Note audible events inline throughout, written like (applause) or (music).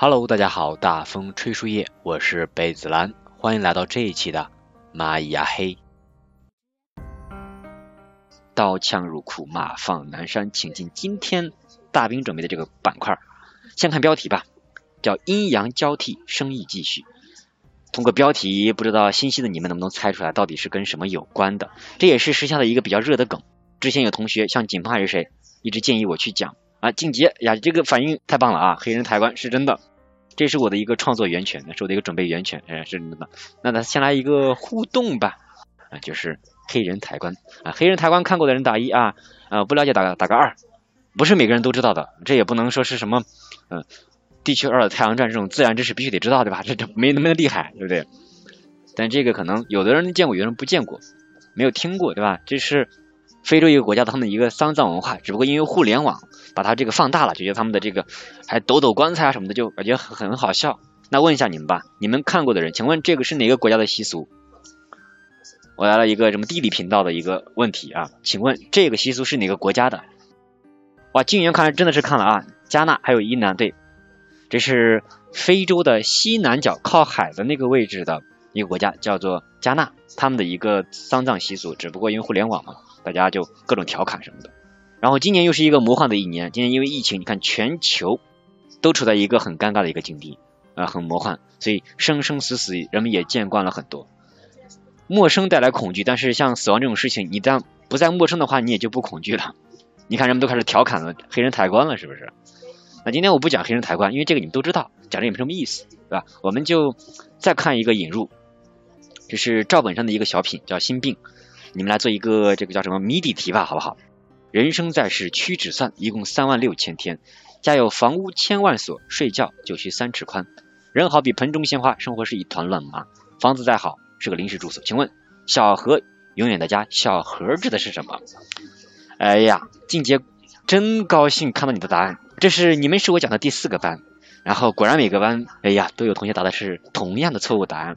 Hello，大家好，大风吹树叶，我是贝子兰，欢迎来到这一期的蚂蚁呀嘿。刀枪入库，马放南山，请进今天大兵准备的这个板块。先看标题吧，叫阴阳交替，生意继续。通过标题，不知道心细的你们能不能猜出来到底是跟什么有关的？这也是时下的一个比较热的梗。之前有同学像锦鹏还是谁，一直建议我去讲。啊，晋级呀！这个反应太棒了啊！黑人抬棺是真的，这是我的一个创作源泉，那是我的一个准备源泉，哎，是真的。那咱先来一个互动吧，啊，就是黑人抬棺啊，黑人抬棺看过的人打一啊，啊，不了解打个打个二，不是每个人都知道的，这也不能说是什么，嗯，地球二的太阳传这种自然知识必须得知道对吧？这这没那么厉害，对不对？但这个可能有的人见过，有人不见过，没有听过对吧？这是。非洲一个国家他们的一个丧葬文化，只不过因为互联网把它这个放大了，就觉得他们的这个还抖抖棺材啊什么的，就感觉很好笑。那问一下你们吧，你们看过的人，请问这个是哪个国家的习俗？我来了一个什么地理频道的一个问题啊？请问这个习俗是哪个国家的？哇，静源看来真的是看了啊，加纳还有伊南对，这是非洲的西南角靠海的那个位置的一个国家，叫做加纳，他们的一个丧葬习俗，只不过因为互联网嘛。大家就各种调侃什么的，然后今年又是一个魔幻的一年。今年因为疫情，你看全球都处在一个很尴尬的一个境地啊，很魔幻。所以生生死死，人们也见惯了很多。陌生带来恐惧，但是像死亡这种事情，你当不再陌生的话，你也就不恐惧了。你看人们都开始调侃了黑人抬棺了，是不是？那今天我不讲黑人抬棺，因为这个你们都知道，讲这也没什么意思，对吧？我们就再看一个引入，这是赵本山的一个小品，叫《心病》。你们来做一个这个叫什么谜底题吧，好不好？人生在世屈指算，一共三万六千天。家有房屋千万所，睡觉就需三尺宽。人好比盆中鲜花，生活是一团乱麻。房子再好，是个临时住所。请问小何永远的家，小何指的是什么？哎呀，静杰真高兴看到你的答案。这是你们是我讲的第四个班，然后果然每个班，哎呀，都有同学答的是同样的错误答案。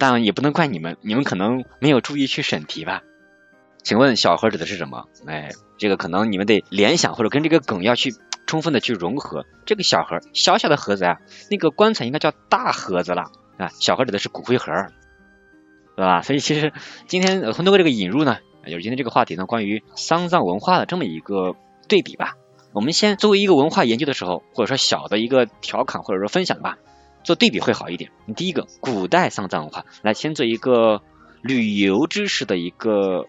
但也不能怪你们，你们可能没有注意去审题吧？请问小盒指的是什么？哎，这个可能你们得联想或者跟这个梗要去充分的去融合。这个小盒，小小的盒子啊，那个棺材应该叫大盒子了啊。小盒指的是骨灰盒，对吧？所以其实今天通过这个引入呢，就是今天这个话题呢，关于丧葬文化的这么一个对比吧。我们先作为一个文化研究的时候，或者说小的一个调侃或者说分享吧。做对比会好一点。你第一个，古代丧葬文化，来先做一个旅游知识的一个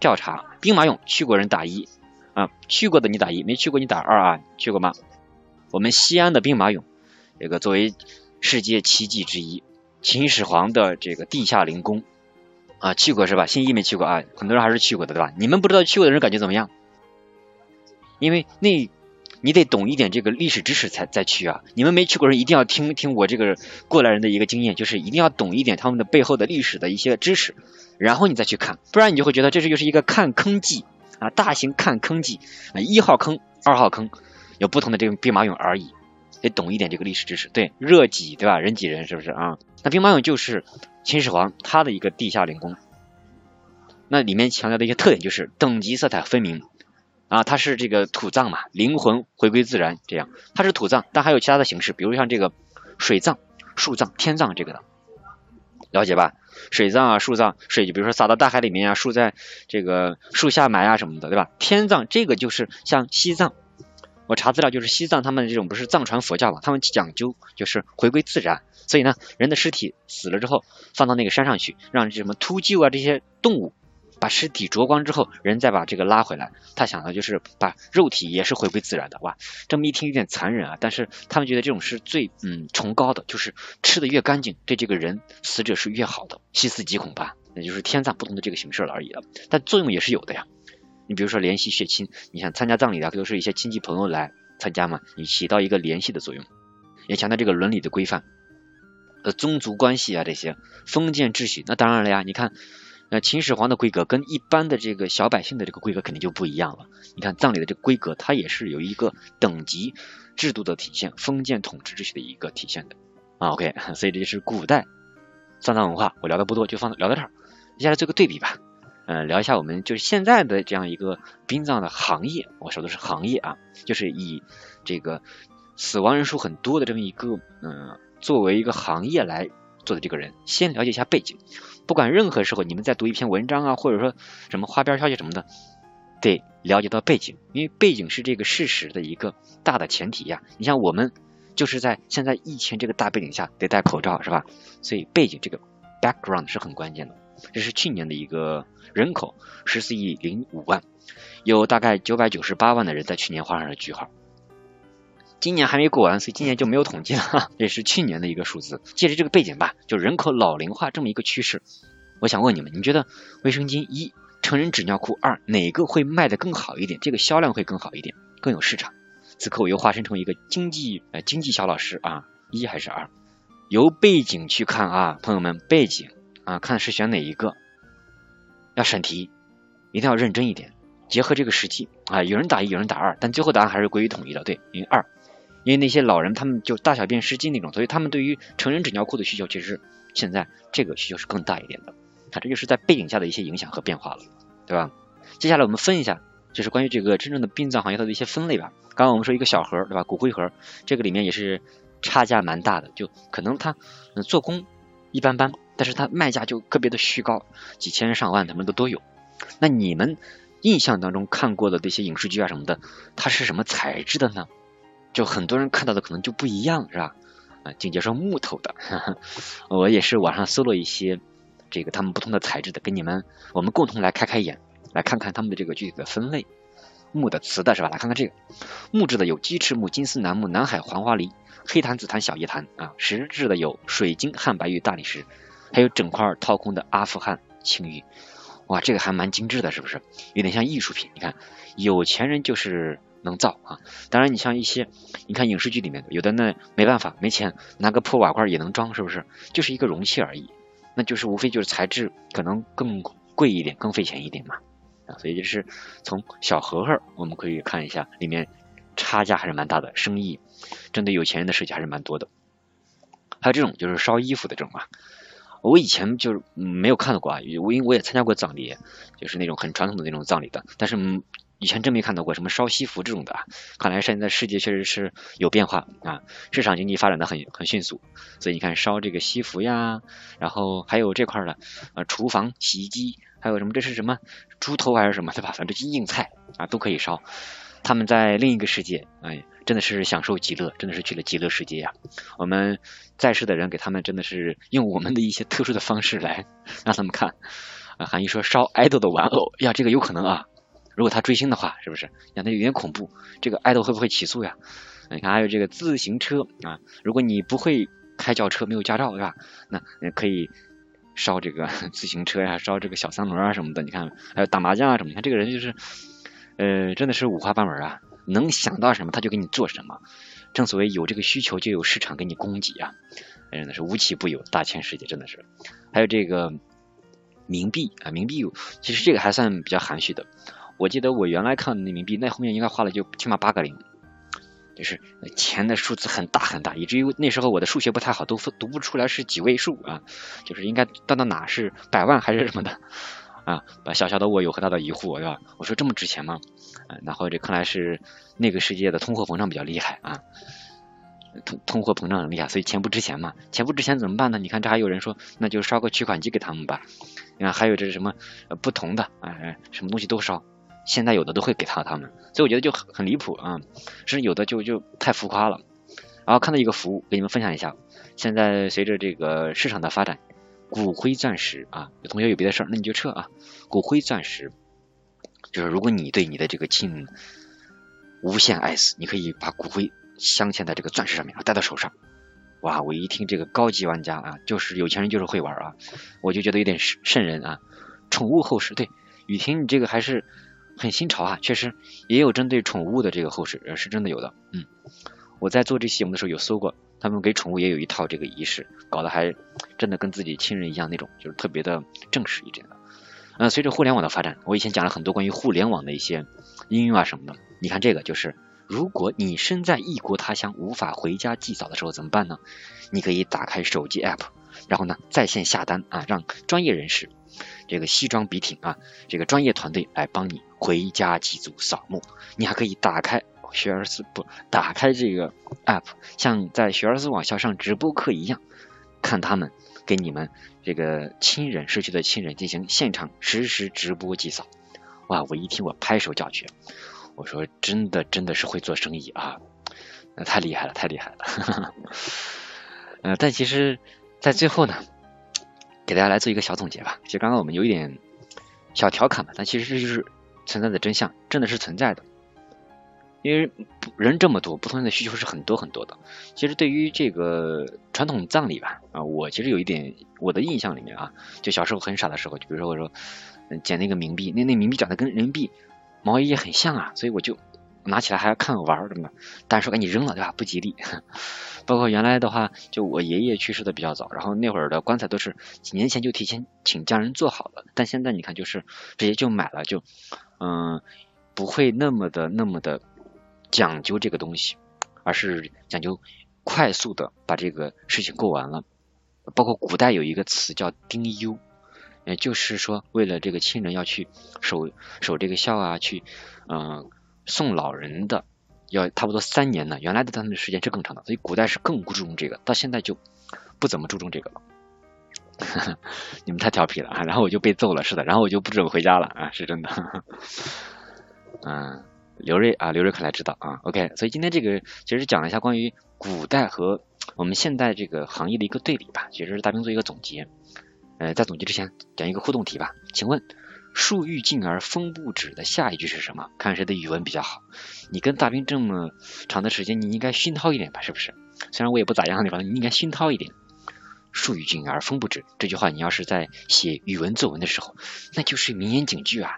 调查。兵马俑去过人打一啊，去过的你打一，没去过你打二啊，去过吗？我们西安的兵马俑，这个作为世界奇迹之一，秦始皇的这个地下陵宫啊，去过是吧？新一没去过啊，很多人还是去过的对吧？你们不知道去过的人感觉怎么样？因为那。你得懂一点这个历史知识才再去啊！你们没去过人一定要听听我这个过来人的一个经验，就是一定要懂一点他们的背后的历史的一些知识，然后你再去看，不然你就会觉得这是就是一个看坑记啊，大型看坑记啊，一号坑、二号坑有不同的这个兵马俑而已，得懂一点这个历史知识。对，热挤对吧？人挤人是不是啊？那兵马俑就是秦始皇他的一个地下陵宫，那里面强调的一些特点就是等级色彩分明。啊，它是这个土葬嘛，灵魂回归自然，这样它是土葬，但还有其他的形式，比如像这个水葬、树葬、天葬这个的，了解吧？水葬啊，树葬，水就比如说撒到大海里面啊，树在这个树下埋啊什么的，对吧？天葬这个就是像西藏，我查资料就是西藏他们这种不是藏传佛教嘛，他们讲究就是回归自然，所以呢，人的尸体死了之后放到那个山上去，让什么秃鹫啊这些动物把尸体灼光之后，人再把这个拉回来，他想的就是把肉体也是回归自然的。哇，这么一听有点残忍啊，但是他们觉得这种是最嗯崇高的，就是吃的越干净，对这个人死者是越好的，细思极恐吧，那就是天葬不同的这个形式了而已了，但作用也是有的呀。你比如说联系血亲，你想参加葬礼的都是一些亲戚朋友来参加嘛，你起到一个联系的作用，也强调这个伦理的规范。呃，宗族关系啊，这些封建秩序，那当然了呀。你看，那，秦始皇的规格跟一般的这个小百姓的这个规格肯定就不一样了。你看葬礼的这个规格，它也是有一个等级制度的体现，封建统治秩序的一个体现的啊。OK，所以这就是古代丧葬文化。我聊的不多，就放聊到这儿。接下来做个对比吧，嗯，聊一下我们就是现在的这样一个殡葬的行业。我说的是行业啊，就是以这个死亡人数很多的这么一个嗯。作为一个行业来做的这个人，先了解一下背景。不管任何时候，你们在读一篇文章啊，或者说什么花边消息什么的，得了解到背景，因为背景是这个事实的一个大的前提呀。你像我们就是在现在疫情这个大背景下得戴口罩，是吧？所以背景这个 background 是很关键的。这是去年的一个人口十四亿零五万，有大概九百九十八万的人在去年画上了句号。今年还没过完，所以今年就没有统计了，(laughs) 这是去年的一个数字。借着这个背景吧，就人口老龄化这么一个趋势，我想问你们，你觉得卫生巾一、成人纸尿裤二哪个会卖的更好一点？这个销量会更好一点，更有市场？此刻我又化身成一个经济呃经济小老师啊，一还是二？由背景去看啊，朋友们，背景啊，看是选哪一个？要审题，一定要认真一点，结合这个实际啊，有人打一，有人打二，但最后答案还是归于统一的，对，因为二。因为那些老人他们就大小便失禁那种，所以他们对于成人纸尿裤的需求，其实现在这个需求是更大一点的。它，这就是在背景下的一些影响和变化了，对吧？接下来我们分一下，就是关于这个真正的殡葬行业它的一些分类吧。刚刚我们说一个小盒，对吧？骨灰盒，这个里面也是差价蛮大的，就可能它做工一般般，但是它卖价就个别的虚高，几千上万他们的都有。那你们印象当中看过的这些影视剧啊什么的，它是什么材质的呢？就很多人看到的可能就不一样，是吧？啊，紧接着木头的，(laughs) 我也是网上搜了一些这个他们不同的材质的，跟你们我们共同来开开眼，来看看他们的这个具体的分类。木的、瓷的，是吧？来看看这个木质的有鸡翅木、金丝楠木、南海黄花梨、黑檀、紫檀、小叶檀啊。石质的有水晶、汉白玉、大理石，还有整块掏空的阿富汗青玉。哇，这个还蛮精致的，是不是？有点像艺术品。你看，有钱人就是。能造啊！当然，你像一些，你看影视剧里面有的那没办法，没钱拿个破瓦罐也能装，是不是？就是一个容器而已，那就是无非就是材质可能更贵一点，更费钱一点嘛啊！所以就是从小盒盒我们可以看一下，里面差价还是蛮大的，生意针对有钱人的设计还是蛮多的。还有这种就是烧衣服的这种啊，我以前就是没有看到过啊，我因为我也参加过葬礼，就是那种很传统的那种葬礼的，但是。以前真没看到过什么烧西服这种的啊，看来现在世界确实是有变化啊，市场经济发展的很很迅速，所以你看烧这个西服呀，然后还有这块的呃厨房洗衣机，还有什么这是什么猪头还是什么对吧？反正就硬菜啊都可以烧。他们在另一个世界，哎，真的是享受极乐，真的是去了极乐世界呀。我们在世的人给他们真的是用我们的一些特殊的方式来 (laughs) 让他们看啊。韩一说烧爱豆的玩偶呀，这个有可能啊。如果他追星的话，是不是？那有点恐怖。这个爱豆会不会起诉呀？你看，还有这个自行车啊，如果你不会开轿车，没有驾照，对吧？那可以烧这个 (laughs) 自行车呀，烧这个小三轮啊什么的。你看，还有打麻将啊什么。你看这个人就是，呃，真的是五花八门啊，能想到什么他就给你做什么。正所谓有这个需求就有市场给你供给啊，真的是无奇不有，大千世界真的是。还有这个冥币啊，冥币其实这个还算比较含蓄的。我记得我原来看那冥币，那后面应该花了就起码八个零，就是钱的数字很大很大，以至于那时候我的数学不太好，都读不出来是几位数啊，就是应该到到哪是百万还是什么的啊？把小小的我有很大的疑惑，对吧？我说这么值钱吗？然后这看来是那个世界的通货膨胀比较厉害啊，通通货膨胀很厉害，所以钱不值钱嘛？钱不值钱怎么办呢？你看这还有人说，那就烧个取款机给他们吧。你看还有这是什么不同的啊？什么东西都烧。现在有的都会给他他们，所以我觉得就很很离谱啊，甚至有的就就太浮夸了。然后看到一个服务，给你们分享一下。现在随着这个市场的发展，骨灰钻石啊，有同学有别的事儿，那你就撤啊。骨灰钻石就是如果你对你的这个亲无限爱死，你可以把骨灰镶嵌在这个钻石上面，戴到手上。哇，我一听这个高级玩家啊，就是有钱人就是会玩啊，我就觉得有点瘆人啊。宠物后事，对雨婷，你这个还是很新潮啊，确实也有针对宠物的这个后事，呃是真的有的。嗯，我在做这期节目的时候有搜过。他们给宠物也有一套这个仪式，搞得还真的跟自己亲人一样那种，就是特别的正式一点的。呃，随着互联网的发展，我以前讲了很多关于互联网的一些应用啊什么的。你看这个就是，如果你身在异国他乡无法回家祭扫的时候怎么办呢？你可以打开手机 app，然后呢在线下单啊，让专业人士这个西装笔挺啊，这个专业团队来帮你回家祭祖扫墓。你还可以打开。学而思不打开这个 app，像在学而思网校上直播课一样，看他们给你们这个亲人逝去的亲人进行现场实时直播祭扫。哇！我一听我拍手叫绝，我说真的真的是会做生意啊，那太厉害了，太厉害了。(laughs) 呃，但其实，在最后呢，给大家来做一个小总结吧。其实刚刚我们有一点小调侃嘛，但其实这就是存在的真相，真的是存在的。因为人这么多，不同的需求是很多很多的。其实对于这个传统葬礼吧，啊，我其实有一点我的印象里面啊，就小时候很傻的时候，就比如说我说捡那个冥币，那那冥币长得跟人民币毛爷爷很像啊，所以我就拿起来还要看玩儿，对吧？但是说赶紧扔了，对吧？不吉利。(laughs) 包括原来的话，就我爷爷去世的比较早，然后那会儿的棺材都是几年前就提前请家人做好了，但现在你看就是直接就买了，就嗯不会那么的那么的。讲究这个东西，而是讲究快速的把这个事情过完了。包括古代有一个词叫丁忧，也就是说为了这个亲人要去守守这个孝啊，去嗯送老人的，要差不多三年呢。原来的他们的时间是更长的，所以古代是更不注重这个，到现在就不怎么注重这个了。(laughs) 你们太调皮了啊！然后我就被揍了，是的，然后我就不准回家了啊，是真的。(laughs) 嗯。刘瑞啊，刘瑞看来知道啊，OK，所以今天这个其实讲一下关于古代和我们现代这个行业的一个对比吧，其实是大兵做一个总结。呃，在总结之前讲一个互动题吧，请问“树欲静而风不止”的下一句是什么？看谁的语文比较好。你跟大兵这么长的时间，你应该熏陶一点吧，是不是？虽然我也不咋样的地方，你应该熏陶一点。“树欲静而风不止”这句话，你要是在写语文作文的时候，那就是名言警句啊。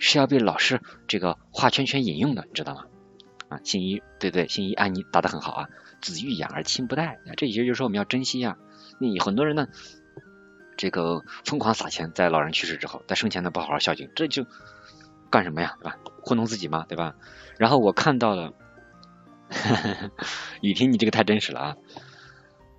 是要被老师这个画圈圈引用的，你知道吗？啊，信一，对对，信一，安妮答得很好啊。子欲养而亲不待，这也就是说我们要珍惜呀。你很多人呢，这个疯狂撒钱，在老人去世之后，在生前呢不好好孝敬，这就干什么呀，对吧？糊弄自己嘛，对吧？然后我看到了，(laughs) 雨婷，你这个太真实了啊。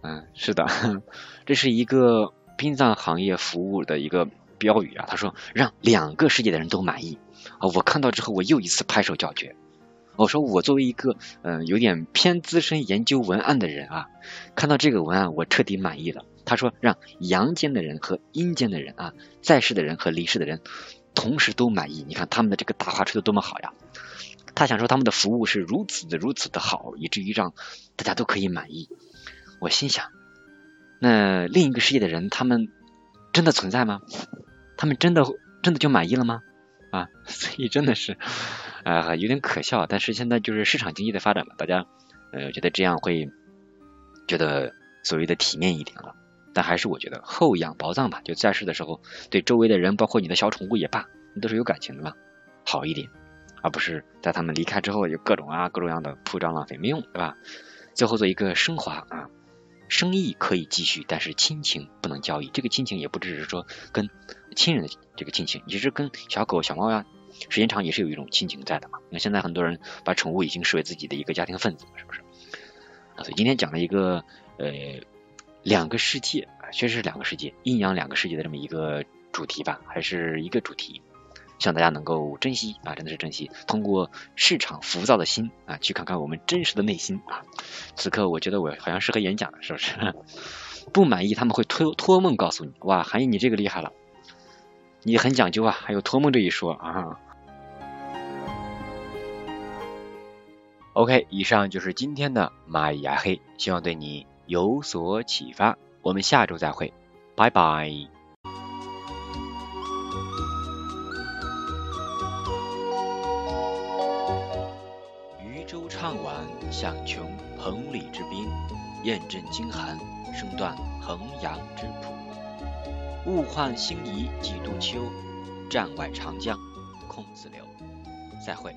嗯，是的，(laughs) 这是一个殡葬行业服务的一个。标语啊，他说让两个世界的人都满意啊！我看到之后，我又一次拍手叫绝。我说我作为一个嗯有点偏资深研究文案的人啊，看到这个文案我彻底满意了。他说让阳间的人和阴间的人啊，在世的人和离世的人同时都满意。你看他们的这个大话吹的多么好呀！他想说他们的服务是如此的如此的好，以至于让大家都可以满意。我心想，那另一个世界的人他们真的存在吗？他们真的真的就满意了吗？啊，(laughs) 所以真的是啊有点可笑。但是现在就是市场经济的发展嘛，大家呃觉得这样会觉得所谓的体面一点了。但还是我觉得厚养薄葬吧，就在世的时候对周围的人，包括你的小宠物也罢，你都是有感情的嘛，好一点，而不是在他们离开之后有各种啊各种样的铺张浪费没用，对吧？最后做一个升华啊。生意可以继续，但是亲情不能交易。这个亲情也不只是说跟亲人的这个亲情，其实跟小狗、小猫呀，时间长也是有一种亲情在的嘛。那现在很多人把宠物已经视为自己的一个家庭分子，是不是？所以今天讲了一个呃两个世界啊，确实是两个世界，阴阳两个世界的这么一个主题吧，还是一个主题。希望大家能够珍惜啊，真的是珍惜。通过市场浮躁的心啊，去看看我们真实的内心啊。此刻我觉得我好像适合演讲了，是不是？(laughs) 不满意他们会托托梦告诉你。哇，韩毅你这个厉害了，你很讲究啊，还有托梦这一说啊。OK，以上就是今天的蚂蚁牙黑，希望对你有所启发。我们下周再会。拜拜。渔舟唱晚，响穷彭蠡之滨；雁阵惊寒，声断衡阳之浦。物换星移几度秋，战外长江空自流。再会。